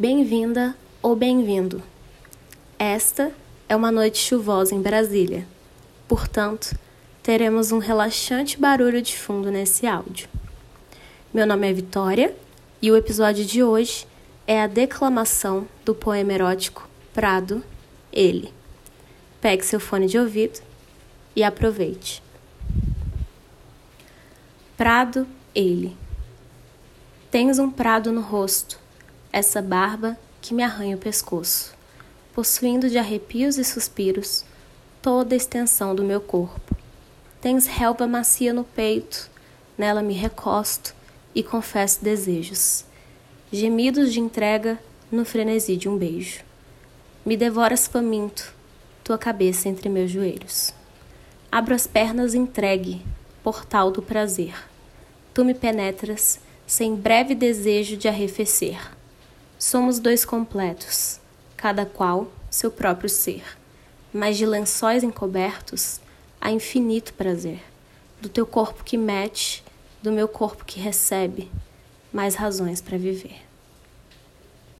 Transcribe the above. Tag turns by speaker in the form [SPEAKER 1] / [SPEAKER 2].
[SPEAKER 1] Bem-vinda ou bem-vindo. Esta é uma noite chuvosa em Brasília. Portanto, teremos um relaxante barulho de fundo nesse áudio. Meu nome é Vitória e o episódio de hoje é a declamação do poema erótico Prado, Ele. Pegue seu fone de ouvido e aproveite. Prado, Ele. Tens um prado no rosto, essa barba que me arranha o pescoço, possuindo de arrepios e suspiros toda a extensão do meu corpo. Tens relva macia no peito, nela me recosto e confesso desejos, gemidos de entrega no frenesi de um beijo. Me devoras faminto, tua cabeça entre meus joelhos. Abro as pernas entregue, portal do prazer. Tu me penetras sem breve desejo de arrefecer. Somos dois completos, cada qual seu próprio ser, mas de lençóis encobertos há infinito prazer. Do teu corpo que mete, do meu corpo que recebe, mais razões para viver.